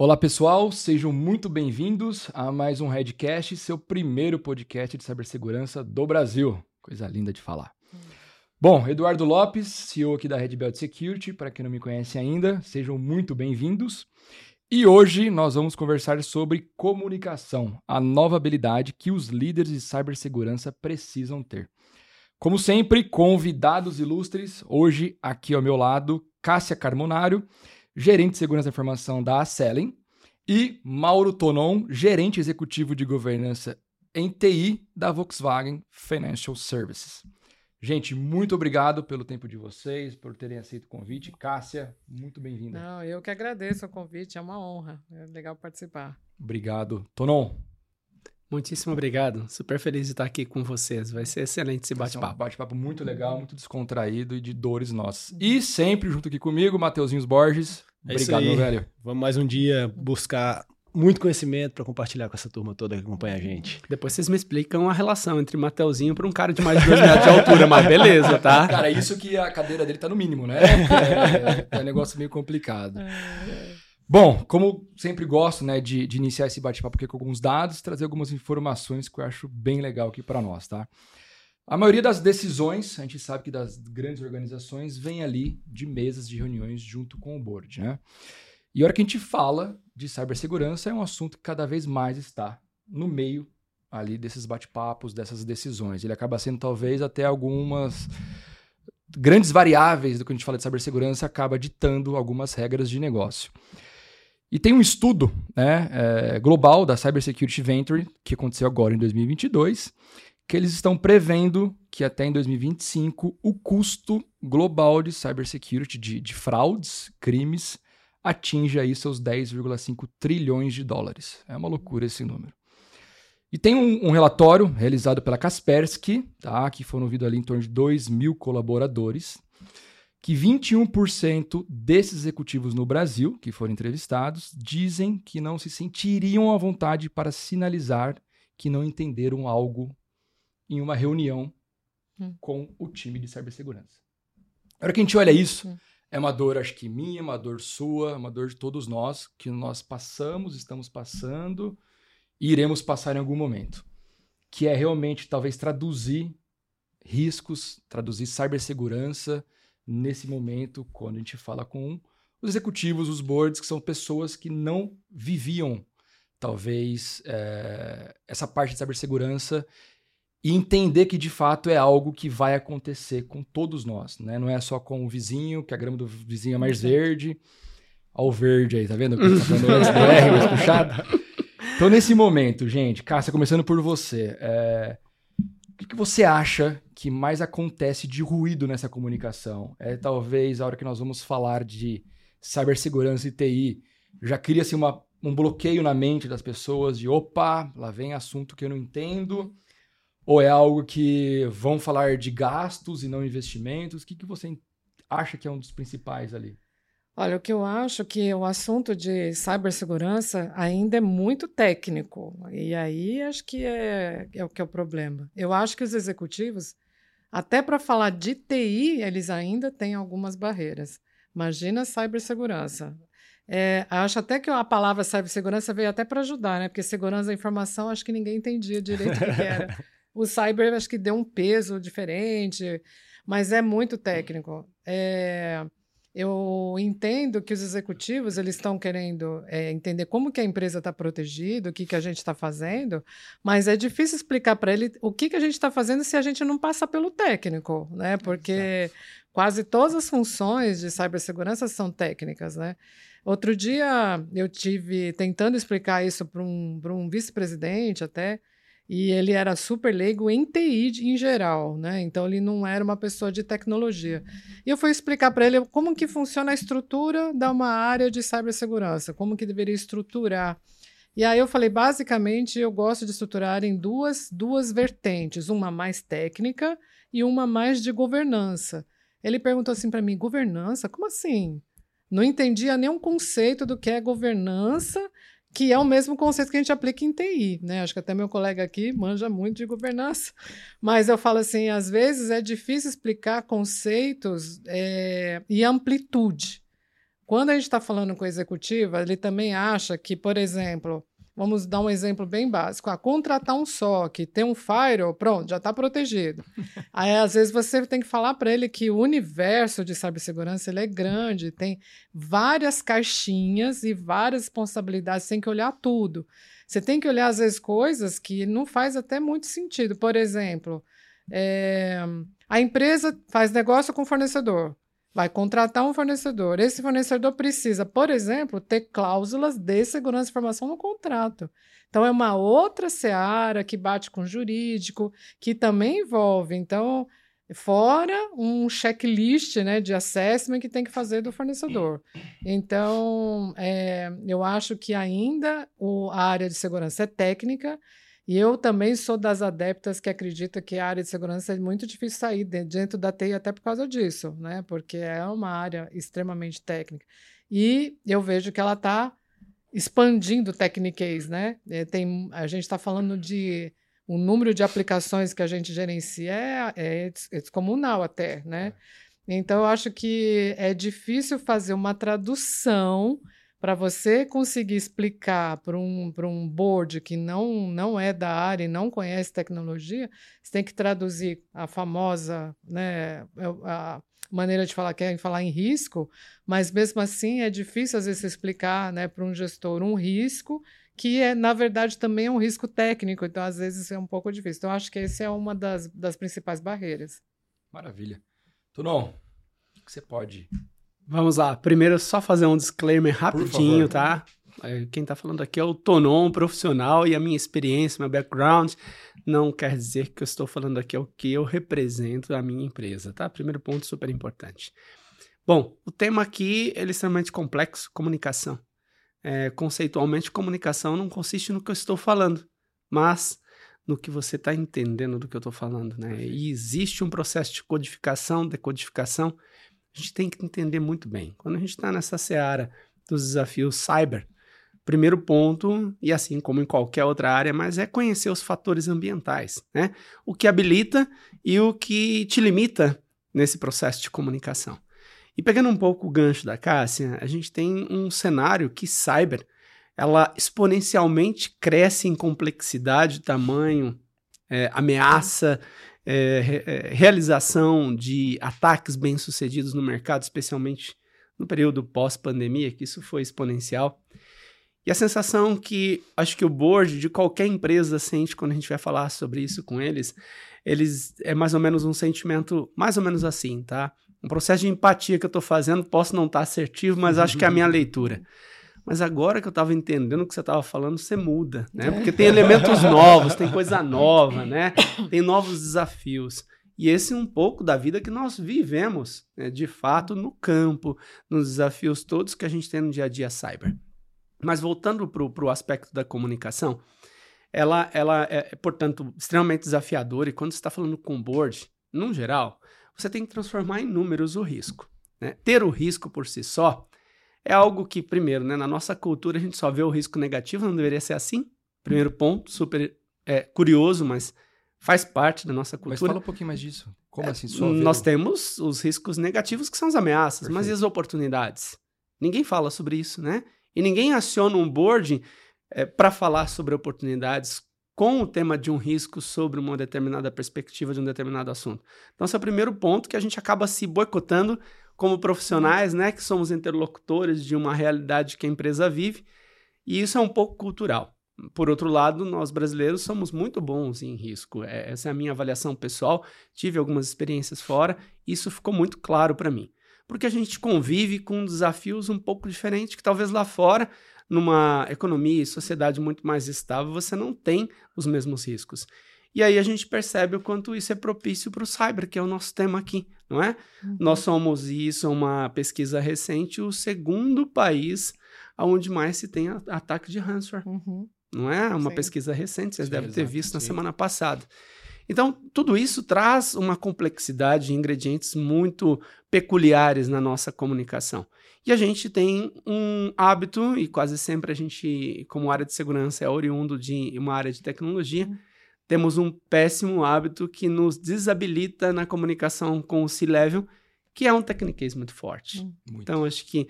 Olá pessoal, sejam muito bem-vindos a mais um Redcast, seu primeiro podcast de cibersegurança do Brasil. Coisa linda de falar. Bom, Eduardo Lopes, CEO aqui da Red Belt Security, para quem não me conhece ainda, sejam muito bem-vindos. E hoje nós vamos conversar sobre comunicação, a nova habilidade que os líderes de cibersegurança precisam ter. Como sempre, convidados ilustres, hoje aqui ao meu lado, Cássia Carmonário, gerente de segurança da informação da Acelen, e Mauro Tonon, gerente executivo de governança em TI da Volkswagen Financial Services. Gente, muito obrigado pelo tempo de vocês, por terem aceito o convite. Cássia, muito bem-vinda. Não, eu que agradeço o convite, é uma honra. É legal participar. Obrigado. Tonon. Muitíssimo obrigado. Super feliz de estar aqui com vocês. Vai ser excelente esse bate-papo. Um bate-papo muito legal, muito descontraído e de dores nossas. E sempre junto aqui comigo, Mateuzinhos Borges. É obrigado, meu velho. Vamos mais um dia buscar muito conhecimento para compartilhar com essa turma toda que acompanha a gente. Depois vocês me explicam a relação entre Mateuzinho para um cara de mais de 2 metros de altura, mas beleza, tá? Cara, isso que a cadeira dele tá no mínimo, né? É, é um negócio meio complicado. Bom, como sempre gosto né, de, de iniciar esse bate-papo aqui com alguns dados, trazer algumas informações que eu acho bem legal aqui para nós, tá? A maioria das decisões, a gente sabe que das grandes organizações, vem ali de mesas de reuniões junto com o board, né? E a hora que a gente fala de cibersegurança, é um assunto que cada vez mais está no meio ali desses bate-papos, dessas decisões. Ele acaba sendo talvez até algumas grandes variáveis do que a gente fala de cibersegurança, acaba ditando algumas regras de negócio. E tem um estudo né, é, global da Cybersecurity Venture, que aconteceu agora em 2022, que eles estão prevendo que até em 2025 o custo global de cybersecurity, de, de fraudes, crimes, atinja aí seus 10,5 trilhões de dólares. É uma loucura esse número. E tem um, um, relatório realizado pela Kaspersky, tá, que foram ouvidos ali em torno de 2 mil colaboradores, que 21% desses executivos no Brasil, que foram entrevistados, dizem que não se sentiriam à vontade para sinalizar que não entenderam algo em uma reunião hum. com o time de cibersegurança. A hora que a gente olha isso, hum. é uma dor, acho que minha, uma dor sua, uma dor de todos nós, que nós passamos, estamos passando e iremos passar em algum momento. Que é realmente, talvez, traduzir riscos, traduzir cibersegurança nesse momento, quando a gente fala com os executivos, os boards, que são pessoas que não viviam, talvez, é, essa parte de cibersegurança e entender que de fato é algo que vai acontecer com todos nós, né? Não é só com o vizinho, que a grama do vizinho é mais verde. Ao verde aí, tá vendo? Tá R mais puxado. Então, nesse momento, gente, Cássia, começando por você, é... o que, que você acha que mais acontece de ruído nessa comunicação? É talvez a hora que nós vamos falar de cibersegurança e TI, já cria-se um bloqueio na mente das pessoas de opa, lá vem assunto que eu não entendo ou é algo que vão falar de gastos e não investimentos? O que, que você acha que é um dos principais ali? Olha, o que eu acho que o assunto de cibersegurança ainda é muito técnico. E aí acho que é, é o que é o problema. Eu acho que os executivos, até para falar de TI, eles ainda têm algumas barreiras. Imagina cibersegurança. É, acho até que a palavra cibersegurança veio até para ajudar, né? Porque segurança da informação acho que ninguém entendia direito o que era. O cyber acho que deu um peso diferente, mas é muito técnico. É, eu entendo que os executivos eles estão querendo é, entender como que a empresa está protegida, o que, que a gente está fazendo, mas é difícil explicar para ele o que, que a gente está fazendo se a gente não passa pelo técnico, né? Porque Exato. quase todas as funções de cibersegurança são técnicas, né? Outro dia eu tive tentando explicar isso para um, um vice-presidente até, e ele era super leigo em TI em geral, né? Então ele não era uma pessoa de tecnologia. E eu fui explicar para ele como que funciona a estrutura de uma área de cibersegurança, como que deveria estruturar. E aí eu falei, basicamente, eu gosto de estruturar em duas, duas vertentes, uma mais técnica e uma mais de governança. Ele perguntou assim para mim, governança? Como assim? Não entendia nenhum conceito do que é governança que é o mesmo conceito que a gente aplica em TI, né? Acho que até meu colega aqui manja muito de governança, mas eu falo assim, às vezes é difícil explicar conceitos é, e amplitude, Quando a gente está falando com a executiva, ele também acha que, por exemplo, vamos dar um exemplo bem básico, ah, contratar um SOC, ter um firewall, pronto, já está protegido. Aí, às vezes, você tem que falar para ele que o universo de cibersegurança ele é grande, tem várias caixinhas e várias responsabilidades, você tem que olhar tudo. Você tem que olhar, às vezes, coisas que não faz até muito sentido. Por exemplo, é, a empresa faz negócio com o fornecedor vai contratar um fornecedor. Esse fornecedor precisa, por exemplo, ter cláusulas de segurança de informação no contrato. Então, é uma outra seara que bate com jurídico, que também envolve. Então, fora um checklist né, de assessment que tem que fazer do fornecedor. Então, é, eu acho que ainda o, a área de segurança é técnica e eu também sou das adeptas que acredita que a área de segurança é muito difícil sair dentro da TI até por causa disso, né? Porque é uma área extremamente técnica. E eu vejo que ela está expandindo Techniques, né? É, tem, a gente está falando de o número de aplicações que a gente gerencia é, é, é descomunal até, né? É. Então, eu acho que é difícil fazer uma tradução para você conseguir explicar para um, um board que não, não é da área e não conhece tecnologia, você tem que traduzir a famosa né, é a maneira de falar, que é falar em risco, mas mesmo assim é difícil às vezes explicar né, para um gestor um risco que é, na verdade, também é um risco técnico, então às vezes é um pouco difícil. Então, acho que essa é uma das, das principais barreiras. Maravilha. Tunon, o que você pode Vamos lá. Primeiro, só fazer um disclaimer rapidinho, tá? É, quem tá falando aqui é o Tonon, profissional, e a minha experiência, meu background, não quer dizer que eu estou falando aqui é o que eu represento a minha empresa, tá? Primeiro ponto super importante. Bom, o tema aqui é extremamente complexo, comunicação. É, conceitualmente, comunicação não consiste no que eu estou falando, mas no que você está entendendo do que eu estou falando, né? E existe um processo de codificação, decodificação, a gente tem que entender muito bem. Quando a gente está nessa seara dos desafios cyber, primeiro ponto, e assim como em qualquer outra área, mas é conhecer os fatores ambientais, né? O que habilita e o que te limita nesse processo de comunicação. E pegando um pouco o gancho da Cássia, a gente tem um cenário que cyber, ela exponencialmente cresce em complexidade, tamanho, é, ameaça, é, é, realização de ataques bem-sucedidos no mercado, especialmente no período pós-pandemia, que isso foi exponencial. E a sensação que acho que o board de qualquer empresa sente quando a gente vai falar sobre isso com eles, eles é mais ou menos um sentimento mais ou menos assim, tá? Um processo de empatia que eu estou fazendo, posso não estar tá assertivo, mas acho que é a minha leitura. Mas agora que eu estava entendendo o que você estava falando, você muda, né? É. Porque tem elementos novos, tem coisa nova, né? Tem novos desafios. E esse é um pouco da vida que nós vivemos, né? de fato, no campo, nos desafios todos que a gente tem no dia a dia cyber. Mas voltando para o aspecto da comunicação, ela, ela é, portanto, extremamente desafiadora. E quando você está falando com o board, no geral, você tem que transformar em números o risco. Né? Ter o risco por si só é algo que, primeiro, né, na nossa cultura a gente só vê o risco negativo, não deveria ser assim. Primeiro ponto, super é, curioso, mas faz parte da nossa cultura. Mas fala um pouquinho mais disso. Como é, assim? Só nós temos os riscos negativos, que são as ameaças, Perfeito. mas e as oportunidades? Ninguém fala sobre isso, né? E ninguém aciona um board é, para falar sobre oportunidades com o tema de um risco sobre uma determinada perspectiva de um determinado assunto. Então, esse é o primeiro ponto que a gente acaba se boicotando como profissionais, né, que somos interlocutores de uma realidade que a empresa vive, e isso é um pouco cultural. Por outro lado, nós brasileiros somos muito bons em risco. É, essa é a minha avaliação pessoal. Tive algumas experiências fora, isso ficou muito claro para mim. Porque a gente convive com desafios um pouco diferentes que talvez lá fora, numa economia e sociedade muito mais estável, você não tem os mesmos riscos. E aí a gente percebe o quanto isso é propício para o cyber, que é o nosso tema aqui, não é? Uhum. Nós somos, e isso é uma pesquisa recente, o segundo país onde mais se tem ataque de ransomware. Uhum. Não é? Uma sim. pesquisa recente, vocês sim, devem ter visto na semana passada. Então, tudo isso traz uma complexidade de ingredientes muito peculiares na nossa comunicação. E a gente tem um hábito, e quase sempre a gente, como área de segurança, é oriundo de uma área de tecnologia, uhum temos um péssimo hábito que nos desabilita na comunicação com o C-Level, que é um techniquez muito forte. Hum. Muito. Então, acho que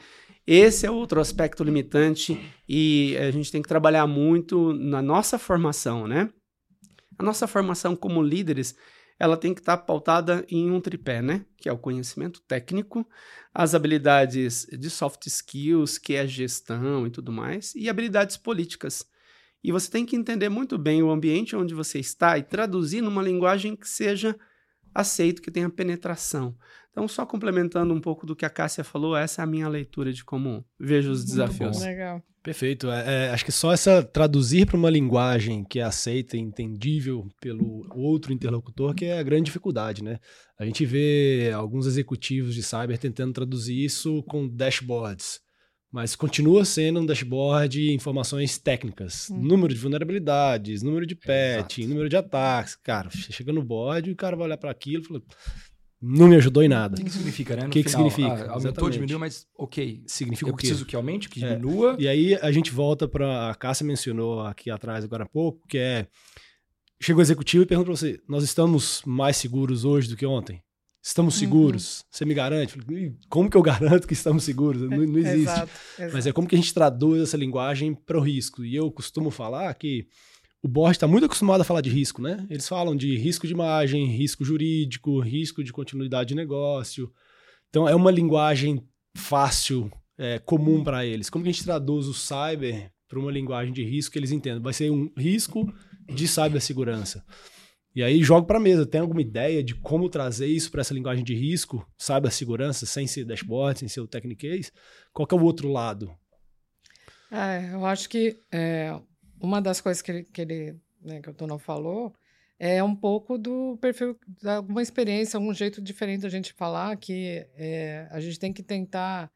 Esse é outro aspecto limitante e a gente tem que trabalhar muito na nossa formação, né? A nossa formação como líderes, ela tem que estar pautada em um tripé, né? Que é o conhecimento técnico, as habilidades de soft skills, que é gestão e tudo mais, e habilidades políticas. E você tem que entender muito bem o ambiente onde você está e traduzir numa linguagem que seja aceito, que tenha penetração. Então, só complementando um pouco do que a Cássia falou, essa é a minha leitura de como vejo os desafios. Legal. Perfeito. É, é, acho que só essa traduzir para uma linguagem que é aceita e entendível pelo outro interlocutor que é a grande dificuldade, né? A gente vê alguns executivos de cyber tentando traduzir isso com dashboards, mas continua sendo um dashboard informações técnicas, hum. número de vulnerabilidades, número de patch, número de ataques. Cara, chega no board e o cara vai olhar para aquilo e fala não me ajudou em nada. O que, que significa, né? O que, que significa? Ah, aumentou, diminuiu, mas ok. Significa eu o quê? preciso que aumente, que é. diminua. É. E aí a gente volta para a Cássia mencionou aqui atrás agora há pouco, que é chega o executivo e pergunta para você: nós estamos mais seguros hoje do que ontem? Estamos uhum. seguros? Uhum. Você me garante? Como que eu garanto que estamos seguros? Não, não existe. exato, exato. Mas é como que a gente traduz essa linguagem para o risco. E eu costumo falar que o board está muito acostumado a falar de risco, né? Eles falam de risco de imagem, risco jurídico, risco de continuidade de negócio. Então é uma linguagem fácil, é, comum para eles. Como que a gente traduz o cyber para uma linguagem de risco que eles entendam? Vai ser um risco de cibersegurança. E aí jogo para mesa. Tem alguma ideia de como trazer isso para essa linguagem de risco, cibersegurança, sem ser dashboard, sem ser o Technicase? Qual que é o outro lado? É, eu acho que é, uma das coisas que ele, que, ele, né, que o Tono falou é um pouco do perfil, de alguma experiência, algum jeito diferente da gente falar, que é, a gente tem que tentar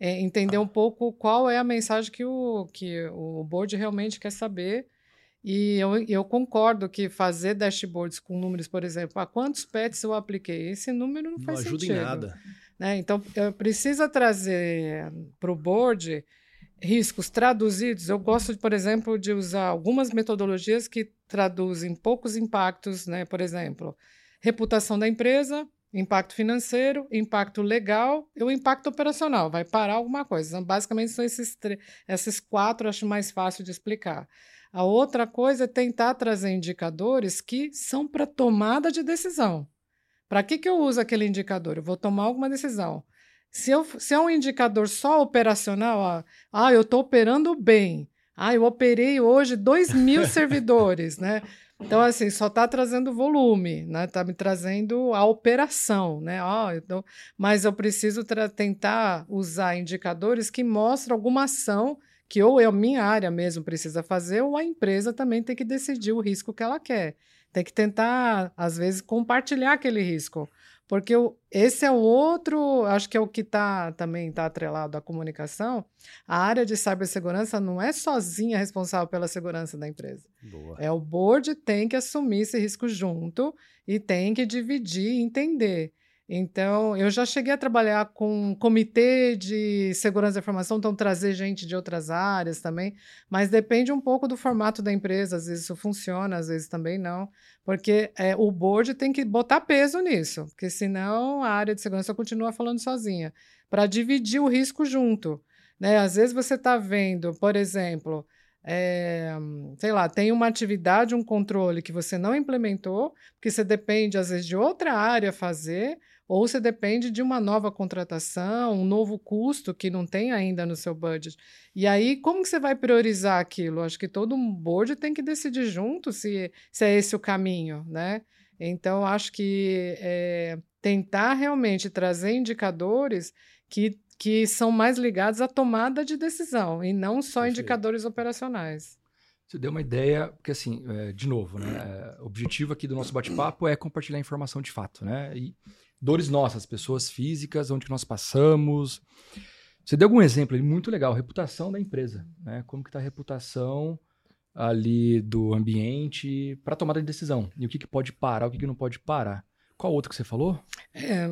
é, entender um pouco qual é a mensagem que o, que o board realmente quer saber. E eu, eu concordo que fazer dashboards com números, por exemplo, a quantos pets eu apliquei, esse número não, não faz ajuda sentido. em nada. Né? Então, precisa trazer para o board riscos traduzidos, eu gosto, por exemplo, de usar algumas metodologias que traduzem poucos impactos, né? Por exemplo, reputação da empresa, impacto financeiro, impacto legal e o impacto operacional. Vai parar alguma coisa. Então, basicamente, são esses, esses quatro, acho mais fácil de explicar. A outra coisa é tentar trazer indicadores que são para tomada de decisão. Para que, que eu uso aquele indicador? Eu vou tomar alguma decisão. Se, eu, se é um indicador só operacional, ó, ah, eu estou operando bem. Ah, eu operei hoje 2 mil servidores, né? Então, assim, só está trazendo volume, né? Está me trazendo a operação, né? Oh, então, mas eu preciso tentar usar indicadores que mostram alguma ação que ou eu, é minha área mesmo precisa fazer, ou a empresa também tem que decidir o risco que ela quer. Tem que tentar, às vezes, compartilhar aquele risco. Porque o, esse é o outro, acho que é o que tá, também está atrelado à comunicação. A área de cibersegurança não é sozinha responsável pela segurança da empresa. Boa. É o board tem que assumir esse risco junto e tem que dividir e entender. Então, eu já cheguei a trabalhar com comitê de segurança da informação, então trazer gente de outras áreas também, mas depende um pouco do formato da empresa, às vezes isso funciona, às vezes também não, porque é, o board tem que botar peso nisso, porque senão a área de segurança continua falando sozinha, para dividir o risco junto. Né? Às vezes você está vendo, por exemplo, é, sei lá, tem uma atividade, um controle que você não implementou, porque você depende, às vezes, de outra área fazer, ou você depende de uma nova contratação, um novo custo que não tem ainda no seu budget. E aí, como que você vai priorizar aquilo? Acho que todo um board tem que decidir junto se, se é esse o caminho, né? Então, acho que é, tentar realmente trazer indicadores que, que são mais ligados à tomada de decisão e não só Perfeito. indicadores operacionais. Você deu uma ideia, porque assim, é, de novo, né? É, o objetivo aqui do nosso bate-papo é compartilhar informação de fato, né? E dores nossas, pessoas físicas, onde nós passamos. Você deu algum exemplo ali muito legal, reputação da empresa, né? Como que está a reputação ali do ambiente para tomada de decisão e o que, que pode parar, o que, que não pode parar. Qual outro que você falou? É...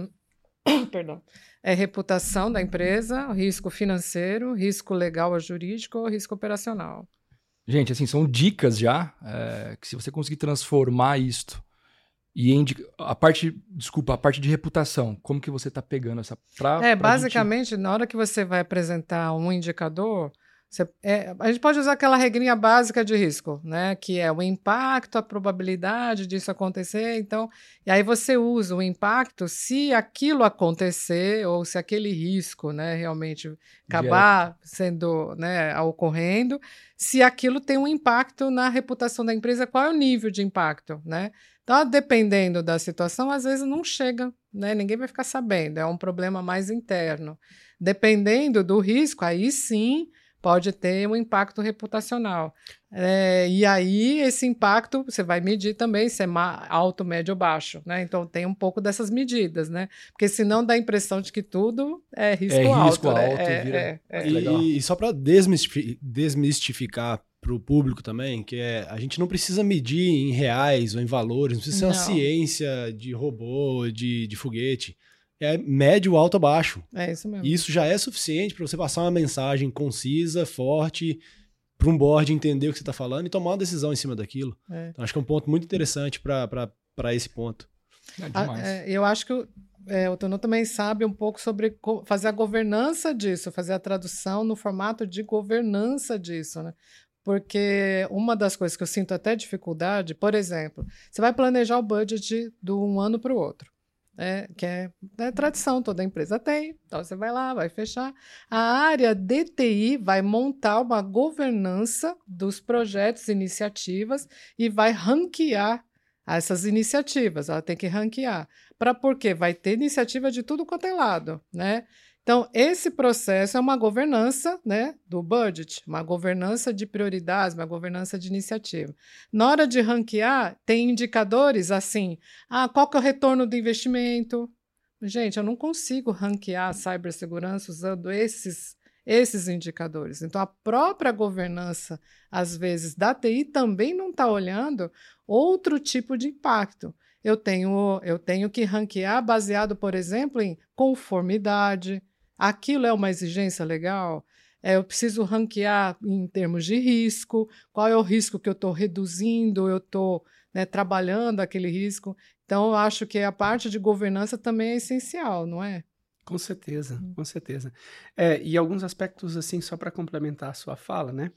Perdão. É reputação da empresa, risco financeiro, risco legal ou jurídico, risco operacional. Gente, assim, são dicas já é, que se você conseguir transformar isto E a parte, desculpa, a parte de reputação, como que você está pegando essa pra, É, pra basicamente, gente... na hora que você vai apresentar um indicador, você, é, a gente pode usar aquela regrinha básica de risco, né? Que é o impacto, a probabilidade disso acontecer. Então, e aí você usa o impacto se aquilo acontecer ou se aquele risco, né, realmente acabar sendo, né, ocorrendo, se aquilo tem um impacto na reputação da empresa, qual é o nível de impacto, né? Então, dependendo da situação, às vezes não chega, né? Ninguém vai ficar sabendo. É um problema mais interno. Dependendo do risco, aí sim pode ter um impacto reputacional. É, e aí, esse impacto você vai medir também se é alto, médio ou baixo, né? Então tem um pouco dessas medidas, né? Porque senão dá a impressão de que tudo é risco é, alto. Risco né? alto é, vira... é, é. E, e, só para desmistificar, desmistificar para o público também, que é a gente não precisa medir em reais ou em valores, não precisa ser uma ciência de robô, de, de foguete é médio, alto, baixo. É isso mesmo. E isso já é suficiente para você passar uma mensagem concisa, forte, para um board entender o que você está falando e tomar uma decisão em cima daquilo. É. Então, acho que é um ponto muito interessante para esse ponto. É ah, é, eu acho que é, o Tono também sabe um pouco sobre fazer a governança disso, fazer a tradução no formato de governança disso, né? Porque uma das coisas que eu sinto até dificuldade, por exemplo, você vai planejar o budget de um ano para o outro é, que é, é, tradição, toda empresa tem. Então você vai lá, vai fechar. A área DTI vai montar uma governança dos projetos iniciativas e vai ranquear essas iniciativas. Ela tem que ranquear. Para porque vai ter iniciativa de tudo quanto é lado, né? Então, esse processo é uma governança né, do budget, uma governança de prioridades, uma governança de iniciativa. Na hora de ranquear, tem indicadores assim: ah, qual que é o retorno do investimento? Gente, eu não consigo ranquear a cibersegurança usando esses, esses indicadores. Então, a própria governança, às vezes, da TI também não está olhando outro tipo de impacto. Eu tenho, eu tenho que ranquear baseado, por exemplo, em conformidade, aquilo é uma exigência legal? É, eu preciso ranquear em termos de risco, qual é o risco que eu estou reduzindo, eu estou né, trabalhando aquele risco. Então, eu acho que a parte de governança também é essencial, não é? Com certeza, hum. com certeza. É, e alguns aspectos, assim, só para complementar a sua fala, né?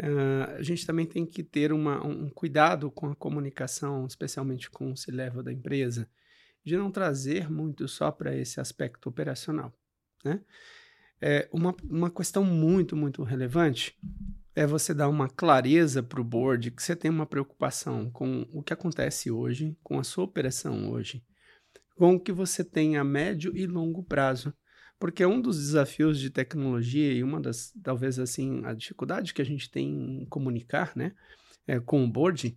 Uh, a gente também tem que ter uma, um cuidado com a comunicação, especialmente com o C-level da empresa, de não trazer muito só para esse aspecto operacional. Né? É uma, uma questão muito, muito relevante é você dar uma clareza para o board que você tem uma preocupação com o que acontece hoje, com a sua operação hoje, com o que você tem a médio e longo prazo. Porque um dos desafios de tecnologia e uma das, talvez assim, a dificuldade que a gente tem em comunicar né, é, com o board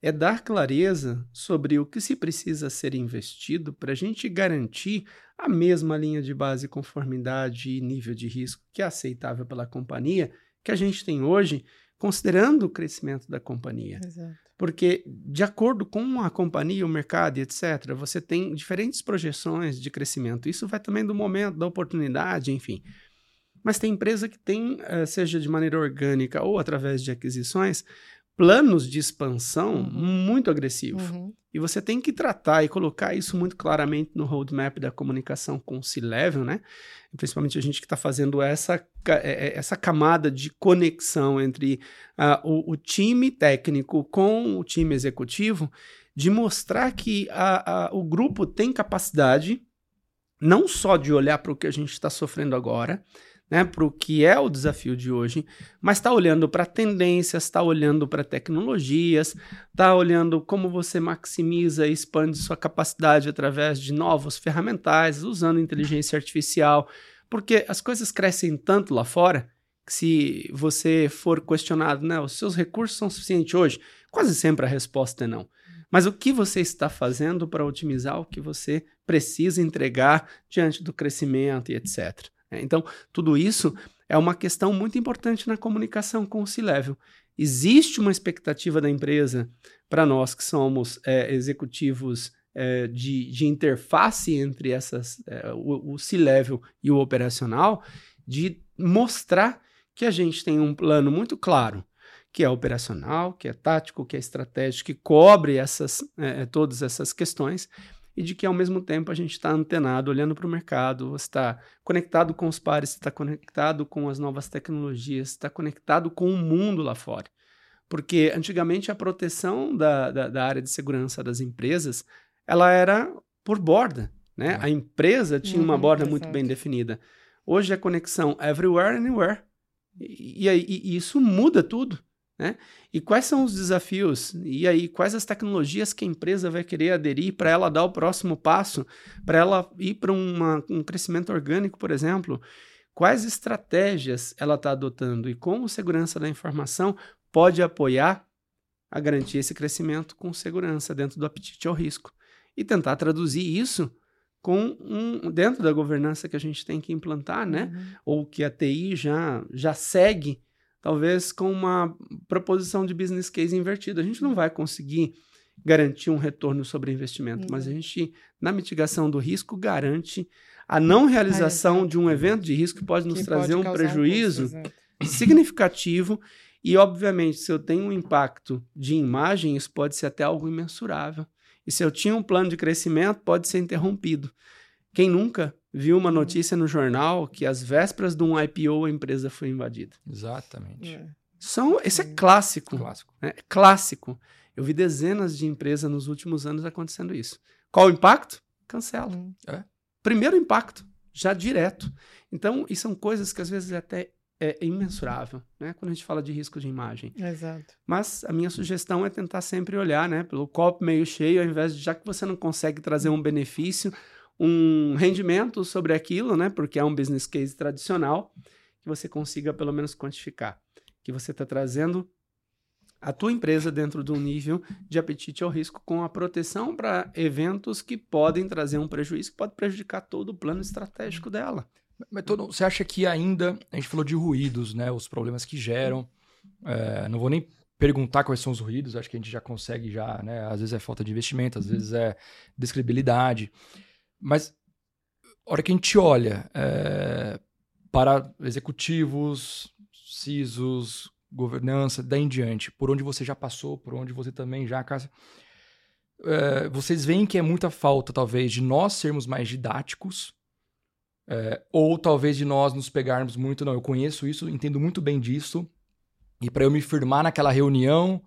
é dar clareza sobre o que se precisa ser investido para a gente garantir a mesma linha de base, conformidade e nível de risco que é aceitável pela companhia que a gente tem hoje, considerando o crescimento da companhia. Exato. Porque, de acordo com a companhia, o mercado e etc., você tem diferentes projeções de crescimento. Isso vai também do momento, da oportunidade, enfim. Mas tem empresa que tem, eh, seja de maneira orgânica ou através de aquisições, planos de expansão uhum. muito agressivos. Uhum. E você tem que tratar e colocar isso muito claramente no roadmap da comunicação com o C-Level, né? Principalmente a gente que está fazendo essa, é, é, essa camada de conexão entre uh, o, o, time técnico com o time executivo, de mostrar que a, a, o grupo tem capacidade não só de olhar para o que a gente está sofrendo agora, né, para o que é o desafio de hoje, mas está olhando para tendências, está olhando para tecnologias, está olhando como você maximiza e expande sua capacidade através de novos ferramentais, usando inteligência artificial, porque as coisas crescem tanto lá fora que se você for questionado, né, os seus recursos são suficientes hoje, quase sempre a resposta é não. Mas o que você está fazendo para otimizar o que você precisa entregar diante do crescimento e etc. Né? Então, tudo isso é uma questão muito importante na comunicação com o C-Level. Existe uma expectativa da empresa para nós que somos é, executivos é, de, de, interface entre essas, é, o, o C-Level e o operacional, de mostrar que a gente tem um plano muito claro, que é operacional, que é tático, que é estratégico, que cobre essas, é, todas essas questões, e de que ao mesmo tempo a gente está antenado, olhando para o mercado, está conectado com os pares, está conectado com as novas tecnologias, está conectado com o mundo lá fora. Porque antigamente a proteção da, da, da área de segurança das empresas ela era por borda. Né? É. A empresa tinha uhum, uma borda exato. muito bem definida. Hoje a conexão everywhere, anywhere. E, e, e, isso muda tudo. Né? E quais são os desafios? E aí, quais as tecnologias que a empresa vai querer aderir para ela dar o próximo passo, para ela ir para um crescimento orgânico, por exemplo? Quais estratégias ela está adotando e como segurança da informação pode apoiar a garantir esse crescimento com segurança dentro do apetite ao risco? E tentar traduzir isso com um, dentro da governança que a gente tem que implantar, né? Uhum. Ou que a TI já, já segue talvez com uma proposição de business case invertida. A gente não vai conseguir garantir um retorno sobre investimento, uhum. mas a gente, na mitigação do risco, garante a não realização de um evento de risco que pode nos que trazer pode um prejuízo um significativo. E, obviamente, se eu tenho um impacto de imagem, isso pode ser até algo imensurável. E se eu tinha um plano de crescimento, pode ser interrompido. Quem nunca viu uma notícia no jornal que às vésperas de um IPO a empresa foi invadida. Exatamente. É. São, esse é clássico. Clássico. Né? Clássico. Eu vi dezenas de empresas nos últimos anos acontecendo isso. Qual o impacto? Cancela. Hum. É. Primeiro impacto, já direto. Então, e são coisas que às vezes até é imensurável, né? Quando a gente fala de risco de imagem. Exato. Mas a minha sugestão é tentar sempre olhar, né, pelo copo meio cheio, ao invés de já que você não consegue trazer um benefício, um rendimento sobre aquilo, né? Porque é um business case tradicional, que você consiga pelo menos quantificar. Que você está trazendo a tua empresa dentro de um nível de apetite ao risco com a proteção para eventos que podem trazer um prejuízo, que pode prejudicar todo o plano estratégico dela. Mas todo, você acha que ainda, a gente falou de ruídos, né? Os problemas que geram. É, não vou nem perguntar quais são os ruídos, acho que a gente já consegue já, né? Às vezes é falta de investimento, às vezes é describilidade. Mas a hora que a gente olha é, para executivos, CISOs, governança, daí em diante, por onde você já passou, por onde você também já, é, vocês veem que é muita falta, talvez, de nós sermos mais didáticos, é, ou talvez de nós nos pegarmos muito, não, eu conheço isso, entendo muito bem disso, e para eu me firmar naquela reunião,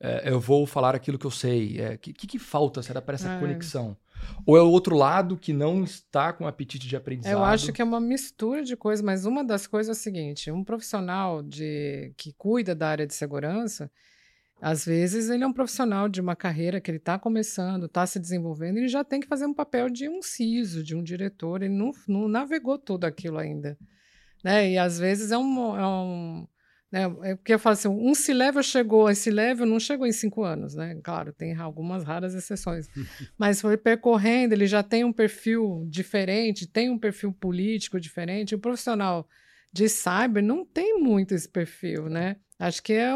é, eu vou falar aquilo que eu sei. O é, que, que, que, falta, será, para essa é. conexão? Ou é o outro lado que não está com apetite de aprendizado? Eu acho que é uma mistura de coisas, mas uma das coisas é a seguinte: um profissional de que cuida da área de segurança, às vezes ele é um profissional de uma carreira que ele está começando, está se desenvolvendo, ele já tem que fazer um papel de um CISO, de um diretor, ele não, não navegou tudo aquilo ainda. Né? E às vezes é um, é um né? É porque eu falo assim, um C-Level chegou, esse level não chegou em cinco anos, né? Claro, tem algumas raras exceções. Mas foi percorrendo, ele já tem um perfil diferente, tem um perfil político diferente. O profissional de cyber não tem muito esse perfil, né? Acho que é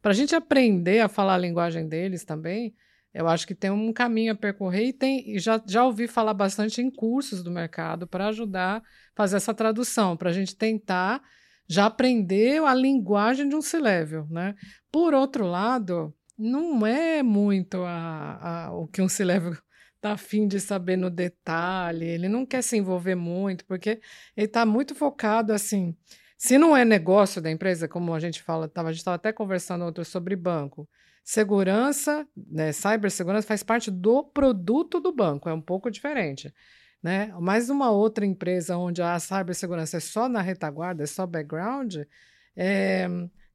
para a gente aprender a falar a linguagem deles também. Eu acho que tem um caminho a percorrer e tem já, já ouvi falar bastante em cursos do mercado para ajudar a fazer essa tradução, para a gente tentar já aprendeu a linguagem de um C-level, né? Por outro lado, não é muito a, a, o que um C-level está afim de saber no detalhe, ele não quer se envolver muito, porque ele está muito focado assim. Se não é negócio da empresa, como a gente fala, tava, a gente estava até conversando outro sobre banco. Segurança, né, cibersegurança faz parte do produto do banco, é um pouco diferente. Né? Mais uma outra empresa onde a cibersegurança é só na retaguarda, é só background, é,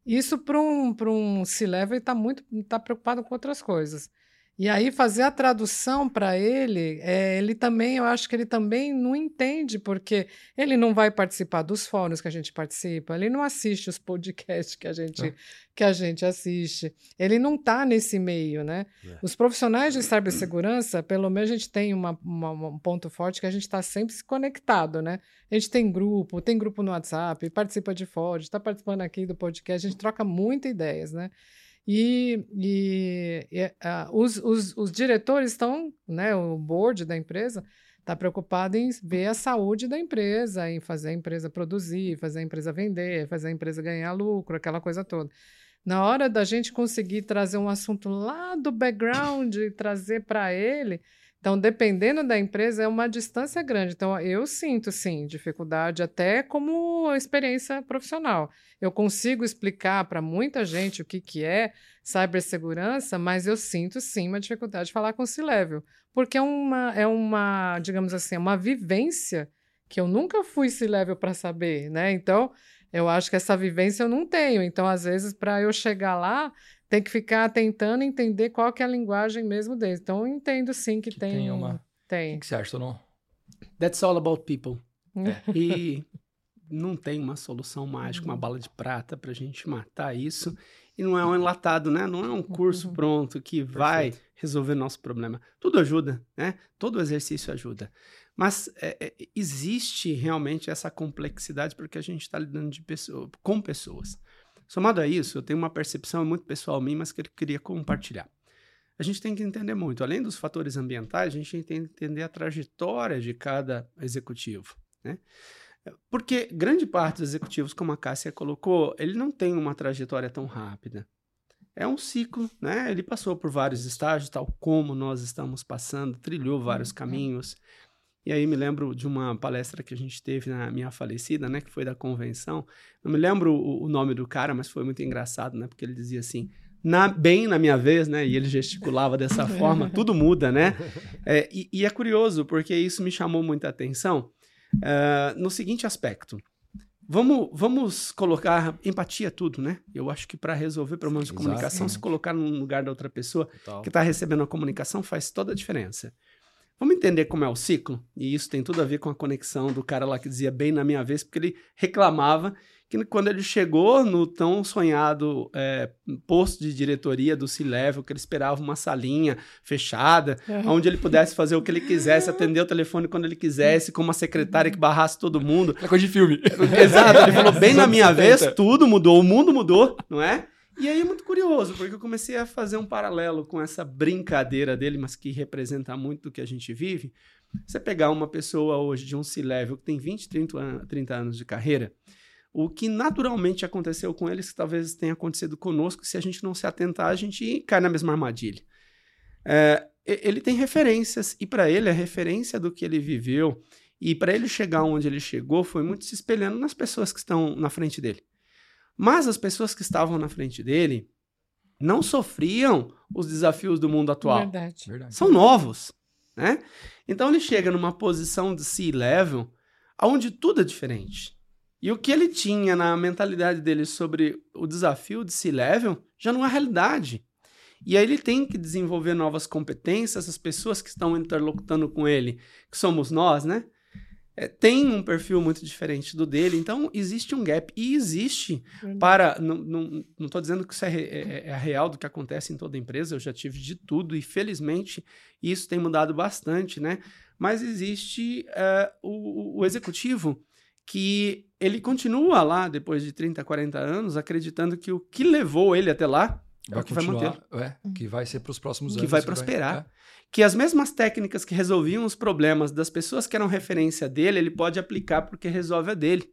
isso para um, um C-Level está muito tá preocupado com outras coisas. E aí fazer a tradução para ele, é, ele também, eu acho que ele também não entende, porque ele não vai participar dos fóruns que a gente participa, ele não assiste os podcasts que a gente, é. que a gente assiste, ele não está nesse meio, né? É. Os profissionais de cibersegurança, pelo menos a gente tem uma, uma, um ponto forte que a gente está sempre se conectado, né? A gente tem grupo, tem grupo no WhatsApp, participa de fórum, está participando aqui do podcast, a gente troca muitas ideias, né? E, e, e uh, os, os, os, diretores estão, né, o board da empresa está preocupado em ver a saúde da empresa, em fazer a empresa produzir, fazer a empresa vender, fazer a empresa ganhar lucro, aquela coisa toda. Na hora da gente conseguir trazer um assunto lá do background e trazer para ele, então, dependendo da empresa, é uma distância grande. Então, eu sinto, sim, dificuldade até como experiência profissional. Eu consigo explicar para muita gente o que, que é cibersegurança, mas eu sinto, sim, uma dificuldade de falar com o C-Level. Porque é uma, é uma, digamos assim, é uma vivência que eu nunca fui C-Level para saber, né? Então, eu acho que essa vivência eu não tenho. Então, às vezes, para eu chegar lá, tem que ficar tentando entender qual que é a linguagem mesmo deles. Então, eu entendo sim que, que tem, tem uma. Tem. O que você acha, não? That's all about people. É. E não tem uma solução mágica, uma bala de prata para a gente matar isso. E não é um enlatado, né? Não é um curso uhum. pronto que Perfeito. vai resolver nosso problema. Tudo ajuda, né? Todo exercício ajuda. Mas é, é, existe realmente essa complexidade porque a gente está lidando de pessoa, com pessoas. Somado a isso, eu tenho uma percepção muito pessoal minha, mas que eu queria compartilhar. A gente tem que entender muito, além dos fatores ambientais, a gente tem que entender a trajetória de cada executivo, né? Porque grande parte dos executivos, como a Cássia colocou, ele não tem uma trajetória tão rápida. É um ciclo, né? Ele passou por vários estágios, tal como nós estamos passando, trilhou vários uhum. caminhos. E aí me lembro de uma palestra que a gente teve na minha falecida, né, que foi da convenção. Não me lembro o, o nome do cara, mas foi muito engraçado, né, porque ele dizia assim: na, bem na minha vez, né? E ele gesticulava dessa forma, tudo muda, né? É, e, e, é curioso, porque isso me chamou muita atenção uh, no seguinte aspecto. Vamos, vamos colocar empatia tudo, né? Eu acho que para resolver problemas de comunicação, se colocar no lugar da outra pessoa Total. que está recebendo a comunicação faz toda a diferença. Vamos entender como é o ciclo? E isso tem tudo a ver com a conexão do cara lá que dizia bem na minha vez, porque ele reclamava que quando ele chegou no tão sonhado é, posto de diretoria do C-Level, que ele esperava uma salinha fechada, uhum. onde ele pudesse fazer o que ele quisesse, atender o telefone quando ele quisesse, com uma secretária que barrasse todo mundo. É coisa de filme. Exato, ele falou, bem na minha vez, tudo mudou, o mundo mudou, não é? E aí é muito curioso, porque eu comecei a fazer um paralelo com essa brincadeira dele, mas que representa muito do que a gente vive. Você pegar uma pessoa hoje de um C-level que tem 20, 30, 30 anos de carreira, o que naturalmente aconteceu com eles, que talvez tenha acontecido conosco, se a gente não se atentar, a gente cai na mesma armadilha. É, ele tem referências, e para ele a referência do que ele viveu, e para ele chegar onde ele chegou, foi muito se espelhando nas pessoas que estão na frente dele. Mas as pessoas que estavam na frente dele não sofriam os desafios do mundo atual. Verdade. Verdade. São novos, né? Então ele chega numa posição de C-level onde tudo é diferente. E o que ele tinha na mentalidade dele sobre o desafio de C-level já não é realidade. E aí ele tem que desenvolver novas competências, as pessoas que estão interlocutando com ele, que somos nós, né? É, tem um perfil muito diferente do dele, então existe um gap. E existe para. Não estou dizendo que isso é, é, é, real do que acontece em toda empresa, eu já tive de tudo, e felizmente isso tem mudado bastante, né? Mas existe é, o, o executivo que ele continua lá depois de 30, 40 anos, acreditando que o que levou ele até lá vai é o que vai manter. É, que vai ser para os próximos que anos. Vai prosperar. Vai, é que as mesmas técnicas que resolviam os problemas das pessoas que eram referência dele, ele pode aplicar porque resolve a dele.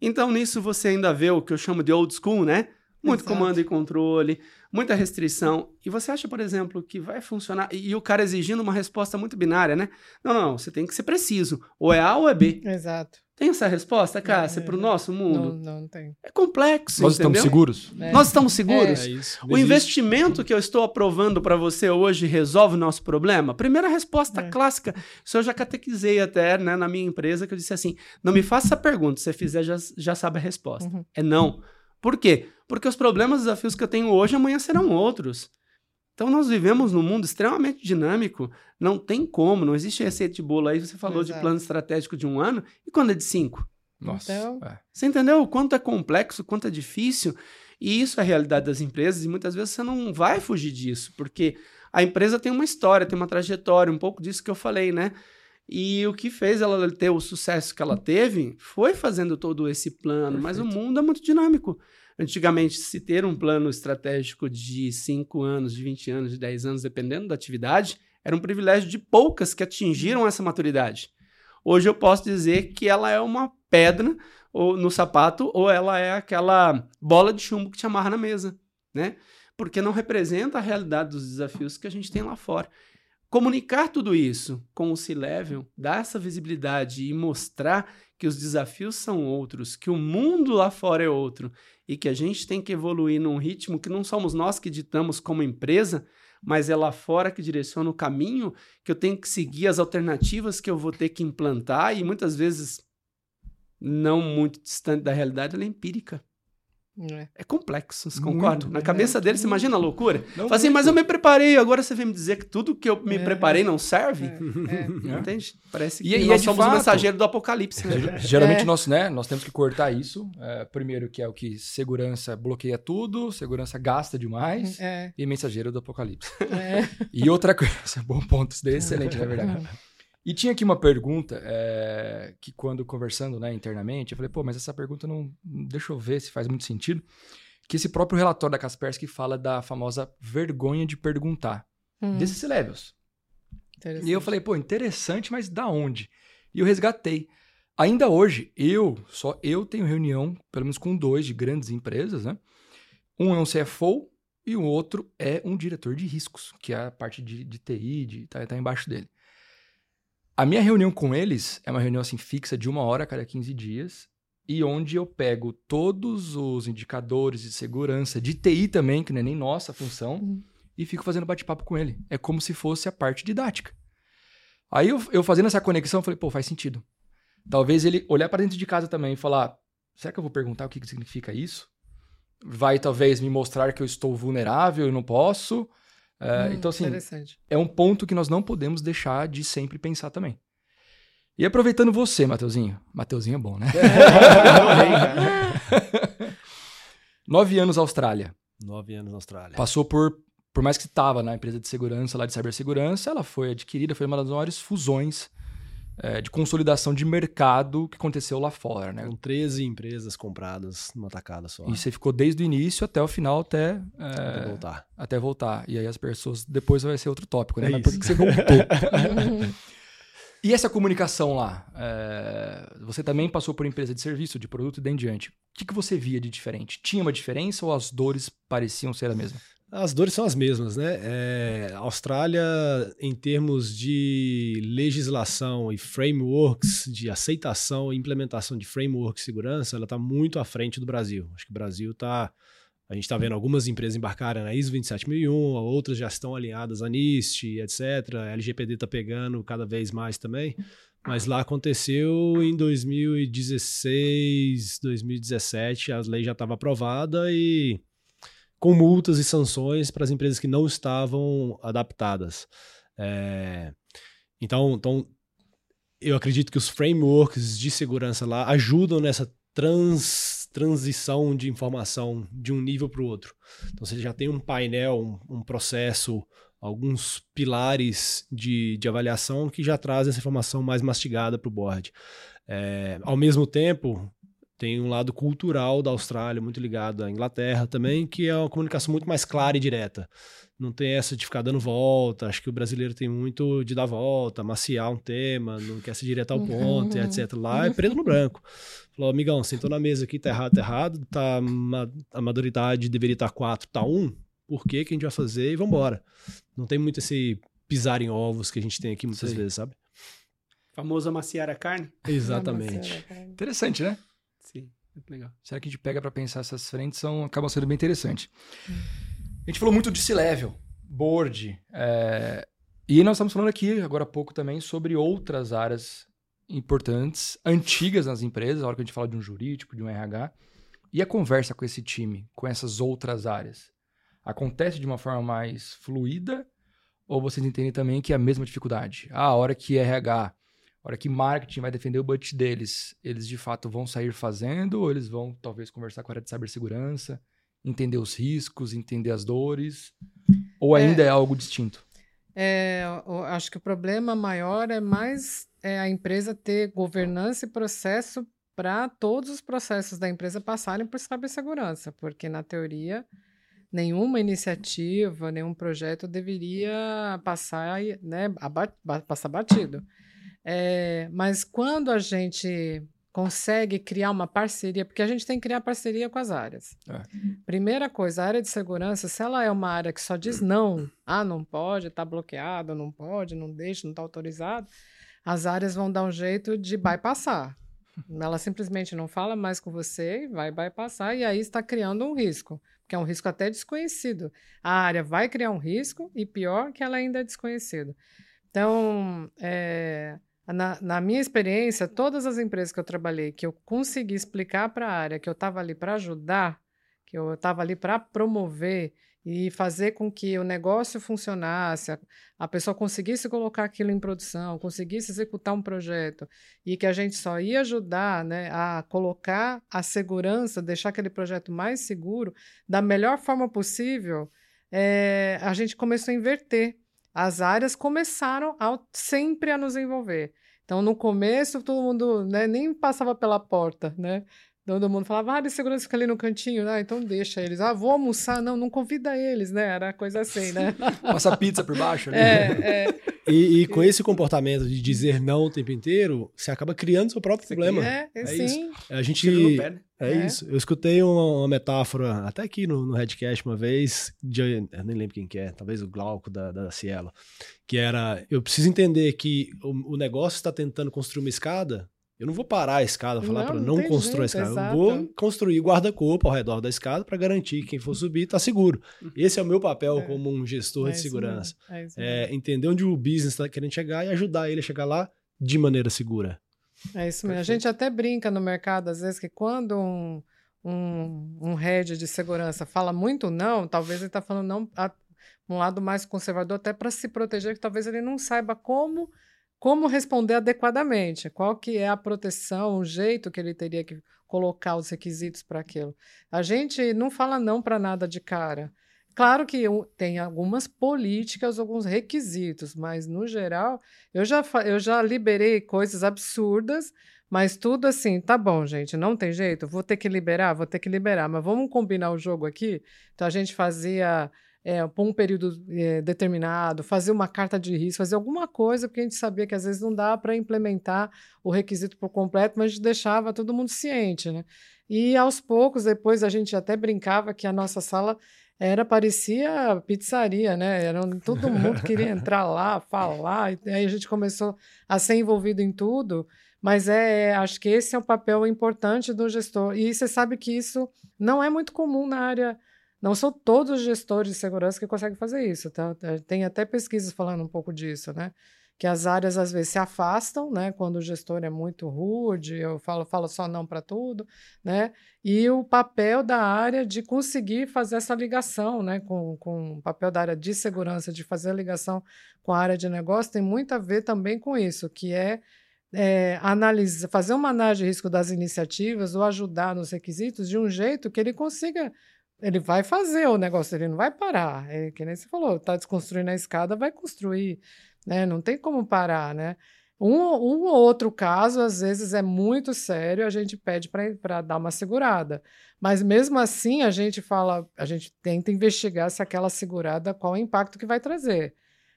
Então, nisso você ainda vê o que eu chamo de old school, né? Muito Exato. comando e controle, muita restrição. E você acha, por exemplo, que vai funcionar. E, e, o cara exigindo uma resposta muito binária, né? Não, não, você tem que ser preciso. Ou é A ou é B. Exato. Tem essa resposta, Cássia, é, para o nosso mundo? Não, não tem. É complexo. Nós entendeu? estamos seguros? É. Nós estamos seguros? É. Isso, o investimento que eu estou aprovando para você hoje resolve o nosso problema? Primeira resposta é. clássica. Isso eu já catequizei até né, na minha empresa, que eu disse assim: não me faça essa pergunta, se você fizer, já, já sabe a resposta. Uhum. É não. Por quê? Porque os problemas e desafios que eu tenho hoje, amanhã serão outros. Então nós vivemos num mundo extremamente dinâmico, não tem como, não existe receita de bolo aí. Você falou Exato. de plano estratégico de um ano, e quando é de cinco? Nossa. Então... É. Você entendeu o quanto é complexo, o quanto é difícil? E isso é a realidade das empresas, e muitas vezes você não vai fugir disso, porque a empresa tem uma história, tem uma trajetória, um pouco disso que eu falei, né? E o que fez ela ter o sucesso que ela teve foi fazendo todo esse plano, Perfeito. mas o mundo é muito dinâmico. Antigamente, se ter um plano estratégico de 5 anos, de 20 anos, de 10 anos, dependendo da atividade, era um privilégio de poucas que atingiram essa maturidade. Hoje eu posso dizer que ela é uma pedra ou no sapato ou ela é aquela bola de chumbo que te amarra na mesa. né? Porque não representa a realidade dos desafios que a gente tem lá fora. Comunicar tudo isso com o C-Level, dar essa visibilidade e mostrar que os desafios são outros, que o mundo lá fora é outro e que a gente tem que evoluir num ritmo que não somos nós que ditamos como empresa, mas é lá fora que direciona o caminho, que eu tenho que seguir as alternativas que eu vou ter que implantar e muitas vezes não muito distante da realidade, ela é empírica. É. é complexo, você concorda? Na cabeça dele, você imagina a loucura? Não Fala assim, mas eu me preparei, agora você vem me dizer que tudo que eu me é. preparei não serve? É. é. Entende? Parece que e, nós e somos o mensageiro do apocalipse. Né? Geralmente é. nós, né, nós temos que cortar isso. É, primeiro que é o que segurança bloqueia tudo, segurança gasta demais e mensageiro do apocalipse. E outra coisa, bom ponto, isso daí é excelente, na verdade. E tinha aqui uma pergunta é, que quando conversando né, internamente, eu falei, pô, mas essa pergunta não. Deixa eu ver se faz muito sentido. Que esse próprio relatório da Kaspersky fala da famosa vergonha de perguntar. Hum. Desses levels. E eu falei, pô, interessante, mas da onde? E eu resgatei. Ainda hoje, eu, só eu tenho reunião, pelo menos com dois de grandes empresas, né? Um é um CFO e o outro é um diretor de riscos, que é a parte de, de TI, de, tá, tá embaixo dele. A minha reunião com eles é uma reunião assim fixa de uma hora a cada 15 dias e onde eu pego todos os indicadores de segurança, de TI também, que não é nem nossa função, uhum. e fico fazendo bate-papo com ele. É como se fosse a parte didática. Aí eu, eu fazendo essa conexão, falei, pô, faz sentido. Talvez ele olhar para dentro de casa também e falar: será que eu vou perguntar o que, que significa isso? Vai talvez me mostrar que eu estou vulnerável e não posso. Uh, hum, então, assim, é um ponto que nós não podemos deixar de sempre pensar também. E aproveitando você, Mateuzinho. Mateuzinho é bom, né? Nove anos Austrália. Nove anos Austrália. Passou por, por mais que estava na empresa de segurança, lá de cibersegurança, ela foi adquirida, foi uma das maiores fusões é, de consolidação de mercado que aconteceu lá fora, né? Com 13 empresas compradas numa tacada só. E você ficou desde o início até o final, até, é, até voltar. Até voltar. E aí as pessoas. Depois vai ser outro tópico, né? É Mas por que você voltou? e essa comunicação lá? É, você também passou por empresa de serviço, de produto e daí em diante. O que, que você via de diferente? Tinha uma diferença ou as dores pareciam ser a mesma? As dores são as mesmas, né? É, a Austrália, em termos de legislação e frameworks de aceitação e implementação de frameworks de segurança, ela está muito à frente do Brasil. Acho que o Brasil está. A gente está vendo algumas empresas embarcarem na ISO 27001, outras já estão alinhadas à NIST, etc. A LGPD está pegando cada vez mais também. Mas lá aconteceu em 2016, 2017, a lei já estava aprovada e com multas e sanções para as empresas que não estavam adaptadas. É, então, então, eu acredito que os frameworks de segurança lá ajudam nessa trans, transição de informação de um nível para o outro. Então, você já tem um painel, um, um processo, alguns pilares de, de avaliação que já trazem essa informação mais mastigada para o board. É, ao mesmo tempo, tem um lado cultural da Austrália, muito ligado à Inglaterra também, que é uma comunicação muito mais clara e direta. Não tem essa de ficar dando volta. Acho que o brasileiro tem muito de dar volta, maciar um tema, não quer se direto ao uhum. ponto, uhum. etc. Lá é preto no branco. Falou, amigão, sentou na mesa aqui, tá errado, tá errado, tá, a maduridade deveria estar 4, tá 1, por que que a gente vai fazer e vambora. Não tem muito esse pisar em ovos que a gente tem aqui muitas Sim. vezes, sabe? Famoso amaciar a carne? Exatamente. Interessante, né? Sim, muito legal. Será que a gente pega para pensar essas frentes são acabam sendo bem interessantes. A gente falou muito de C-level, board, é... e nós estamos falando aqui agora há pouco também sobre outras áreas importantes, antigas nas empresas, a hora que a gente fala de um jurídico, de um RH, e a conversa com esse time, com essas outras áreas, acontece de uma forma mais fluida ou vocês entendem também que é a mesma dificuldade? Ah, a hora que RH a hora que marketing vai defender o budget deles, eles de fato vão sair fazendo ou eles vão talvez conversar com a área de cibersegurança, entender os riscos, entender as dores? Ou ainda é, é algo distinto? É, acho que o problema maior é mais é a empresa ter governança e processo para todos os processos da empresa passarem por cibersegurança, porque na teoria nenhuma iniciativa, nenhum projeto deveria passar, né, passar batido. É, mas quando a gente consegue criar uma parceria, porque a gente tem que criar parceria com as áreas. É. Primeira coisa, a área de segurança, se ela é uma área que só diz não, ah, não pode, está bloqueado, não pode, não deixa, não está autorizado, as áreas vão dar um jeito de bypassar. Ela simplesmente não fala mais com você e vai bypassar, e aí está criando um risco, que é um risco até desconhecido. A área vai criar um risco, e pior que ela ainda é desconhecido. Então, é, na, na, minha experiência, todas as empresas que eu trabalhei, que eu consegui explicar para a área que eu estava ali para ajudar, que eu estava ali para promover e fazer com que o negócio funcionasse, a, a, pessoa conseguisse colocar aquilo em produção, conseguisse executar um projeto e que a gente só ia ajudar né, a colocar a segurança, deixar aquele projeto mais seguro da melhor forma possível, é, a gente começou a inverter. As áreas começaram a, sempre a nos envolver. Então, no começo, todo mundo né, nem passava pela porta, né? Todo mundo falava, ah, de segurança fica ali no cantinho, ah, então deixa eles. Ah, vou almoçar, não, não convida eles, né? Era coisa assim, né? Passa pizza por baixo ali. É, é. E, e, com esse comportamento de dizer não o tempo inteiro, você acaba criando seu próprio você problema. É, é, é sim. Isso. A gente. Pé, né? é, é, isso. Eu escutei uma, uma, metáfora, até aqui no, no Redcast uma vez, de, eu nem lembro quem que é, talvez o Glauco da, da Cielo, que era: eu preciso entender que o, o negócio está tentando construir uma escada eu não vou parar a escada, falar para não, não construir jeito, a escada. Exato. Eu vou construir guarda-corpo ao redor da escada para garantir que quem for subir está seguro. Uhum. Esse é o meu papel é. como um gestor é de segurança. É, é, entender onde o business está querendo chegar e ajudar ele a chegar lá de maneira segura. É isso mesmo. A gente até brinca no mercado, às vezes, que quando um, um, um head de segurança fala muito não, talvez ele está falando não a um lado mais conservador, até para se proteger, que talvez ele não saiba como como responder adequadamente, qual que é a proteção, o jeito que ele teria que colocar os requisitos para aquilo. A gente não fala não para nada de cara. Claro que tem algumas políticas, alguns requisitos, mas no geral eu já, eu já liberei coisas absurdas, mas tudo assim, tá bom, gente, não tem jeito, vou ter que liberar, vou ter que liberar, mas vamos combinar o jogo aqui? Então a gente fazia é, por um período é, determinado, fazer uma carta de risco, fazer alguma coisa, porque a gente sabia que às vezes não dá para implementar o requisito por completo, mas a gente deixava todo mundo ciente, né? E aos poucos, depois a gente até brincava que a nossa sala era parecia pizzaria, né? Era, todo mundo queria entrar lá, falar, e aí a gente começou a ser envolvido em tudo. Mas é, acho que esse é o papel importante do gestor. E você sabe que isso não é muito comum na área não são todos os gestores de segurança que conseguem fazer isso, tá? É, tem até pesquisas falando um pouco disso, né? Que as áreas às vezes se afastam, né? Quando o gestor é muito rude, eu falo, falo só não para tudo, né? E o papel da área de conseguir fazer essa ligação, né? Com, com o papel da área de segurança, de fazer a ligação com a área de negócio, tem muito a ver também com isso, que é é, analisar, fazer uma análise de risco das iniciativas ou ajudar nos requisitos de um jeito que ele consiga ele vai fazer o negócio, ele não vai parar. É que nem você falou, tá desconstruindo a escada, vai construir, né? Não tem como parar, né? Um, um ou outro caso, às vezes, é muito sério, a gente pede para dar uma segurada. Mas mesmo assim, a gente fala, a gente tenta investigar se aquela segurada, qual é o impacto que vai trazer.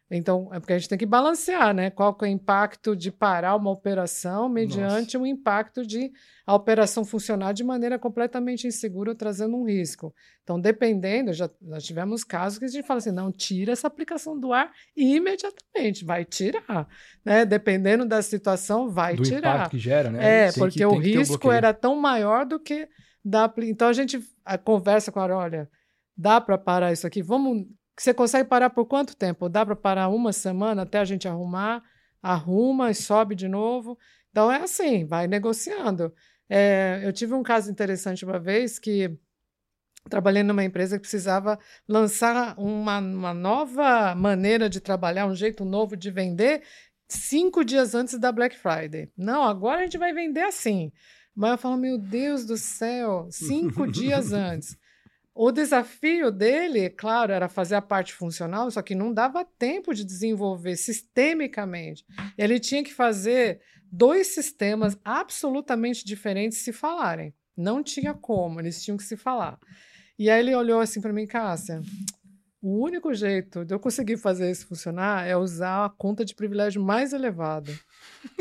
Então, é porque a gente tem que balancear, né? Qual é o impacto de parar uma operação mediante Nossa. o impacto de a operação funcionar de maneira completamente insegura, trazendo um risco. Então, dependendo, já, já tivemos casos que a gente fala assim, não, tira essa aplicação do ar imediatamente, vai tirar. Né? Dependendo da situação, vai do tirar. Do impacto que gera, né? É, porque o risco era tão maior do que... Da, então, a gente a conversa com a olha, dá para parar isso aqui? Vamos que você consegue parar por quanto tempo? Dá para parar uma semana até a gente arrumar, arruma e sobe de novo. Então é assim, vai negociando. É, eu tive um caso interessante uma vez que trabalhei numa empresa que precisava lançar uma, uma nova maneira de trabalhar, um jeito novo de vender cinco dias antes da Black Friday. Não, agora a gente vai vender assim. Mas eu falo, meu Deus do céu, cinco dias antes. O desafio dele, claro, era fazer a parte funcional, só que não dava tempo de desenvolver sistemicamente. Ele tinha que fazer dois sistemas absolutamente diferentes se falarem. Não tinha como, eles tinham que se falar. E aí ele olhou assim para mim, Cássia, o único jeito de eu conseguir fazer isso funcionar é usar a conta de privilégio mais elevada.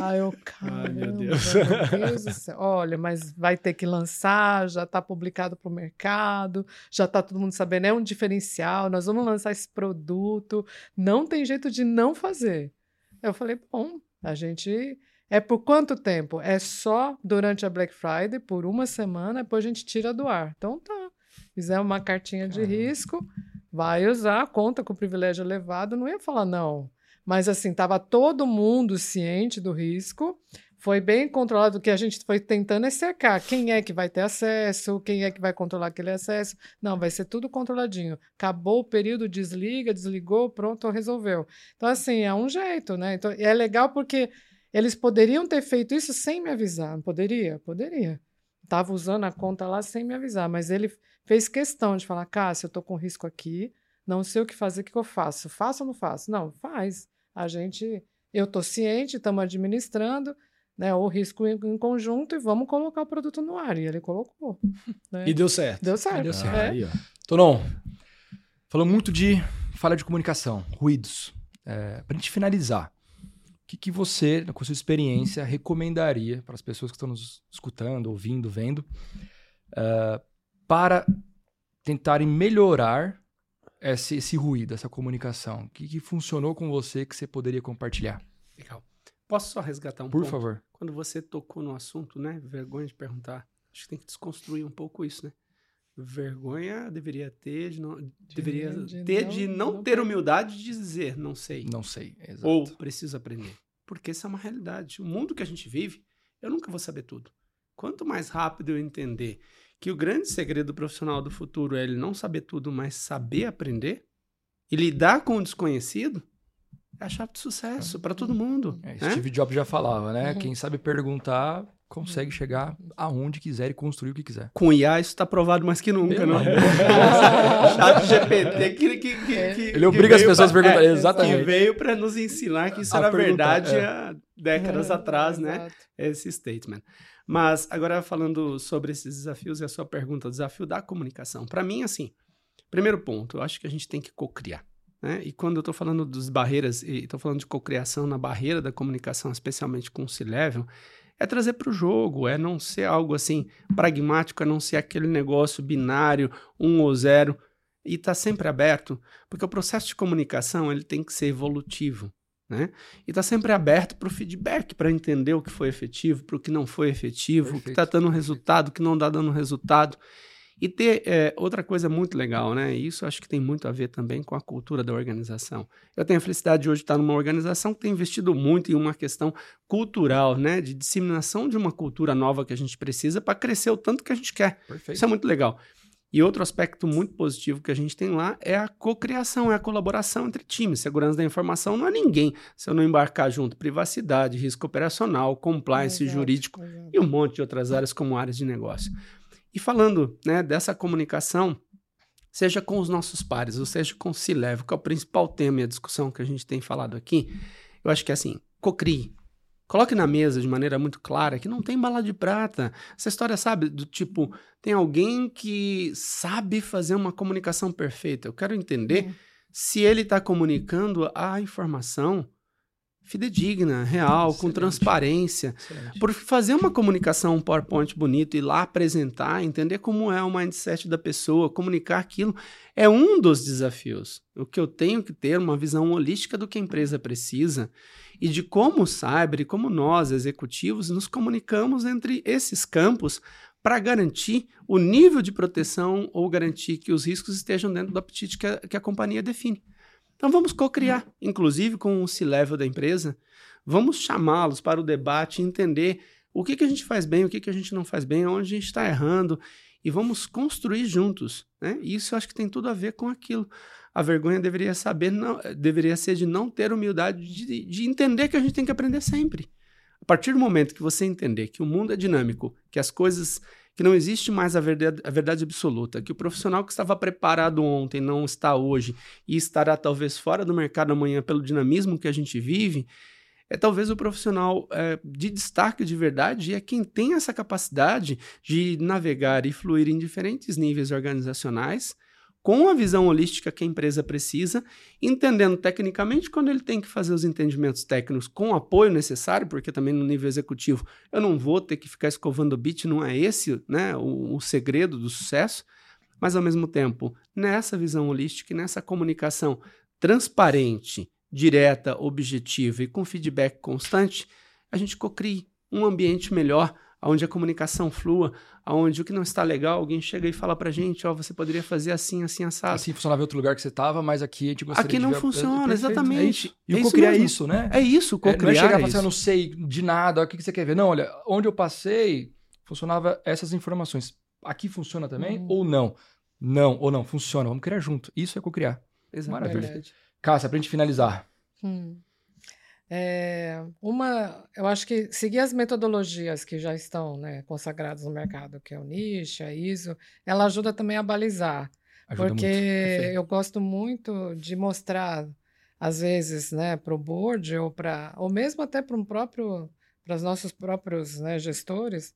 Aí eu, caramba, meu Deus. meu Deus do céu. Olha, mas vai ter que lançar, já está publicado para o mercado, já está todo mundo sabendo, é um diferencial, nós vamos lançar esse produto, não tem jeito de não fazer. Eu falei, bom, a gente. É por quanto tempo? É só durante a Black Friday, por uma semana, depois a gente tira do ar. Então tá. Fizer uma cartinha de risco, vai usar, conta com o privilégio elevado, não ia falar não. Mas assim, estava todo mundo ciente do risco, foi bem controlado. O que a gente foi tentando é cercar quem é que vai ter acesso, quem é que vai controlar aquele acesso. Não, vai ser tudo controladinho. Acabou o período, desliga, desligou, pronto, resolveu. Então, assim, é um jeito, né? Então, é legal porque eles poderiam ter feito isso sem me avisar. Poderia? Poderia. Estava usando a conta lá sem me avisar, mas ele fez questão de falar: Cássio, eu estou com risco aqui, não sei o que fazer, o que eu faço? Faço ou não faço? Não, faz. A gente, eu estou ciente, estamos administrando né, o risco em, em, conjunto e vamos colocar o produto no ar. E ele colocou. Né? E deu certo. Deu certo. Deu certo. É. Aí, Tonon, falou muito de falha de comunicação, ruídos. É, para a gente finalizar, que, que você, com a sua experiência, recomendaria para as pessoas que estão nos escutando, ouvindo, vendo, uh, para tentarem melhorar esse, esse ruído, essa comunicação? O que, que funcionou com você que você poderia compartilhar? Legal. Posso só resgatar um Por ponto? favor. Quando você tocou no assunto, né? Vergonha de perguntar. Acho que tem que desconstruir um pouco isso, né? Vergonha deveria ter de não, de, deveria de ter não, de não, não ter humildade de dizer não sei. Não sei, exato. Ou preciso aprender. Porque isso é uma realidade. O mundo que a gente vive, eu nunca vou saber tudo. Quanto mais rápido eu entender que o grande segredo profissional do futuro é ele não saber tudo, mas saber aprender e lidar com o desconhecido, é a chave de sucesso para todo mundo. É, né? Steve Jobs já falava, né? Uhum. Quem sabe perguntar consegue chegar aonde quiser e construir o que quiser. Com IA isso está provado mais que nunca, Pelo não? Chat GPT que, que, que, é. que Ele obriga as pessoas pra, a perguntar. É, exatamente. Que veio para nos ensinar que isso a era verdade é. há décadas atrás, né? Esse statement. Mas agora falando sobre esses desafios e a sua pergunta, o desafio da comunicação. Para mim, assim, primeiro ponto, eu acho que a gente tem que cocriar. Né? E quando eu estou falando das barreiras, e estou falando de cocriação na barreira da comunicação, especialmente com o C-Level, é trazer para o jogo, é não ser algo assim pragmático, é não ser aquele negócio binário, um ou zero, e estar tá sempre aberto, porque o processo de comunicação ele tem que ser evolutivo. Né? E está sempre aberto para o feedback, para entender o que foi efetivo, para o que não foi efetivo, Perfeito. o que está dando resultado, o que não está dando resultado. E ter é, outra coisa muito legal, né? Isso acho que tem muito a ver também com a cultura da organização. Eu tenho a felicidade de hoje estar numa organização que tem investido muito em uma questão cultural, né? De disseminação de uma cultura nova que a gente precisa para crescer o tanto que a gente quer. Perfeito. Isso é muito legal. E outro aspecto muito positivo que a gente tem lá é a cocriação, é a colaboração entre times. Segurança da informação não é ninguém se eu não embarcar junto. Privacidade, risco operacional, compliance exato, jurídico exato. e um monte de outras áreas como áreas de negócio. E falando né, dessa comunicação, seja com os nossos pares, ou seja com o C-Level, que é o principal tema e a discussão que a gente tem falado aqui, eu acho que é assim, cocrie, Coloque na mesa de maneira muito clara que não tem bala de prata. Essa história, sabe, do tipo, tem alguém que sabe fazer uma comunicação perfeita. Eu quero entender se ele está comunicando a informação fidedigna, real, Excelente. com transparência. Excelente. Porque fazer uma comunicação, um PowerPoint bonito e lá apresentar, entender como é o mindset da pessoa, comunicar aquilo, é um dos desafios. O que eu tenho que ter uma visão holística do que a empresa precisa e de como o cyber e como nós, executivos, nos comunicamos entre esses campos para garantir o nível de proteção ou garantir que os riscos estejam dentro do apetite que a, que a companhia define. Então vamos co-criar, inclusive com o C-level da empresa, vamos chamá-los para o debate entender o que, que a gente faz bem, o que, que a gente não faz bem, onde a gente está errando, e vamos construir juntos. Né? Isso eu acho que tem tudo a ver com aquilo. A vergonha deveria saber, não, deveria ser de não ter humildade, de, de entender que a gente tem que aprender sempre. A partir do momento que você entender que o mundo é dinâmico, que as coisas que não existe mais a verdade, a verdade absoluta, que o profissional que estava preparado ontem não está hoje e estará talvez fora do mercado amanhã pelo dinamismo que a gente vive, é talvez o profissional é, de destaque de verdade e é quem tem essa capacidade de navegar e fluir em diferentes níveis organizacionais com a visão holística que a empresa precisa, entendendo tecnicamente quando ele tem que fazer os entendimentos técnicos com o apoio necessário, porque também no nível executivo eu não vou ter que ficar escovando o bit, não é esse né, o, o segredo do sucesso, mas ao mesmo tempo, nessa visão holística e nessa comunicação transparente, direta, objetiva e com feedback constante, a gente cocrie um ambiente melhor onde a comunicação flua, onde o que não está legal, alguém chega e fala pra gente, ó, oh, você poderia fazer assim, assim, assado. Assim funcionava em outro lugar que você estava, mas aqui a gente gostaria Aqui não ver... funciona, é, exatamente. É e é o co-criar é isso, né? É isso, co-criar é, não é chegar e falar assim, eu não sei de nada, o que você quer ver? Não, olha, onde eu passei, funcionava essas informações. Aqui funciona também Uhum. ou não? Não, ou não, funciona, vamos criar junto. Isso é co-criar. Exatamente. Maravilha. Cássia, pra gente finalizar. Hum. É, uma, eu acho que seguir as metodologias que já estão né, consagradas no mercado, que é o niche, a ISO, ela ajuda também a balizar. Ajuda porque muito. eu gosto muito de mostrar, às vezes, né, para o board ou para, ou mesmo até para um próprio, para os nossos próprios né, gestores,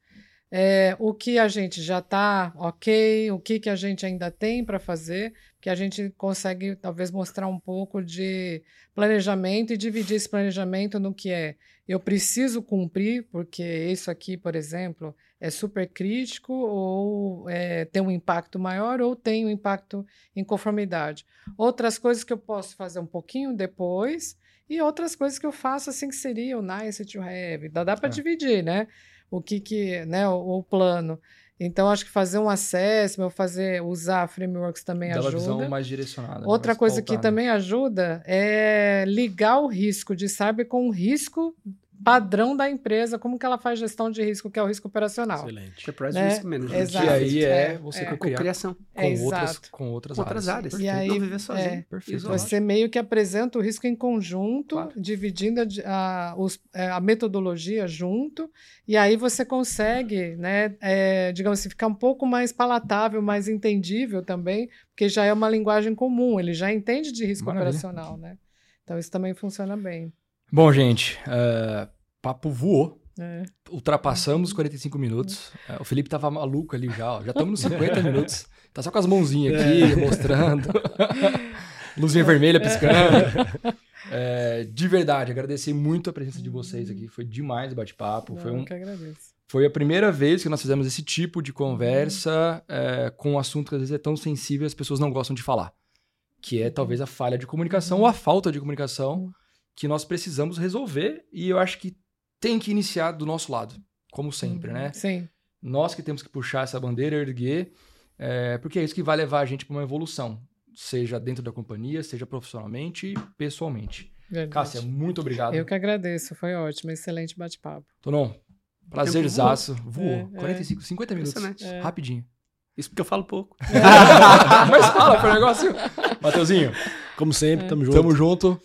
é, o que a gente já está ok, o que, que a gente ainda tem para fazer, que a gente consegue talvez mostrar um pouco de planejamento e dividir esse planejamento no que é eu preciso cumprir, porque isso aqui, por exemplo, é super crítico ou é, tem um impacto maior ou tem um impacto em conformidade. Outras coisas que eu posso fazer um pouquinho depois e outras coisas que eu faço assim que seria o nice to have. Dá, dá para É. dividir, né? O que que, né, o, o plano. Então acho que fazer um assessment, ou fazer usar frameworks também Dá uma ajuda. visão mais direcionada. né, Outra mais coisa que também ajuda é ligar o risco de cyber com o risco padrão da empresa, como que ela faz gestão de risco, que é o risco operacional. Excelente. Enterprise Né? Risk Management. Exato. E aí é, É, você é. Cocriação. com, É, outras, com outras Com outras áreas. E aí, não viver sozinho. é, Perfeito. Isolado. Você meio que apresenta o risco em conjunto, Claro. dividindo a, a, os- é, a metodologia junto, e aí você consegue, né, é, digamos assim, ficar um pouco mais palatável, mais entendível também, porque já é uma linguagem comum, ele já entende de risco Maravilha. operacional, né? Então isso também funciona bem. Bom, gente, é, papo voou. né? Ultrapassamos os 45 minutos. É, o Felipe tava maluco ali já, ó. Já estamos nos 50 minutos. Tá só com as mãozinhas aqui, mostrando. Luzinha vermelha piscando. É, de verdade, agradecer muito a presença de vocês aqui. Foi demais o bate-papo. Foi, Eu um, que agradeço. foi a primeira vez que nós fizemos esse tipo de conversa é, com um assunto que às vezes é tão sensível e as pessoas não gostam de falar. Que é talvez a falha de comunicação ou a falta de comunicação que nós precisamos resolver. E eu acho que tem que iniciar do nosso lado, como sempre, né? Sim. Nós que temos que puxar essa bandeira, erguer, é, porque é isso que vai levar a gente para uma evolução, seja dentro da companhia, seja profissionalmente e pessoalmente. Verdade. Cássia, muito obrigado. Eu que agradeço, foi ótimo, excelente bate-papo. Tonon, prazerzaço. Voou. É, é. 45, 50 minutos. É. Rapidinho. Isso porque eu falo pouco. Mas fala, foi um negócio. Mateuzinho, Como sempre, tamo junto. tamo junto.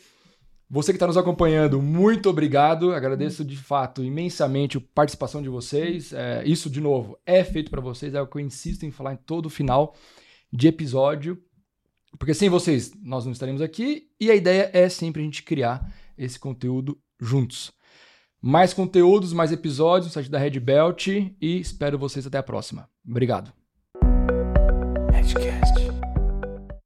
Você que está nos acompanhando, muito obrigado. Agradeço de fato imensamente a participação de vocês. É, isso, de novo, é feito para vocês. É o que eu insisto em falar em todo final de episódio. Porque sem vocês, nós não estaremos aqui. E a ideia é sempre a gente criar esse conteúdo juntos. Mais conteúdos, mais episódios no site da Red Belt. E espero vocês até a próxima. Obrigado. Redcast.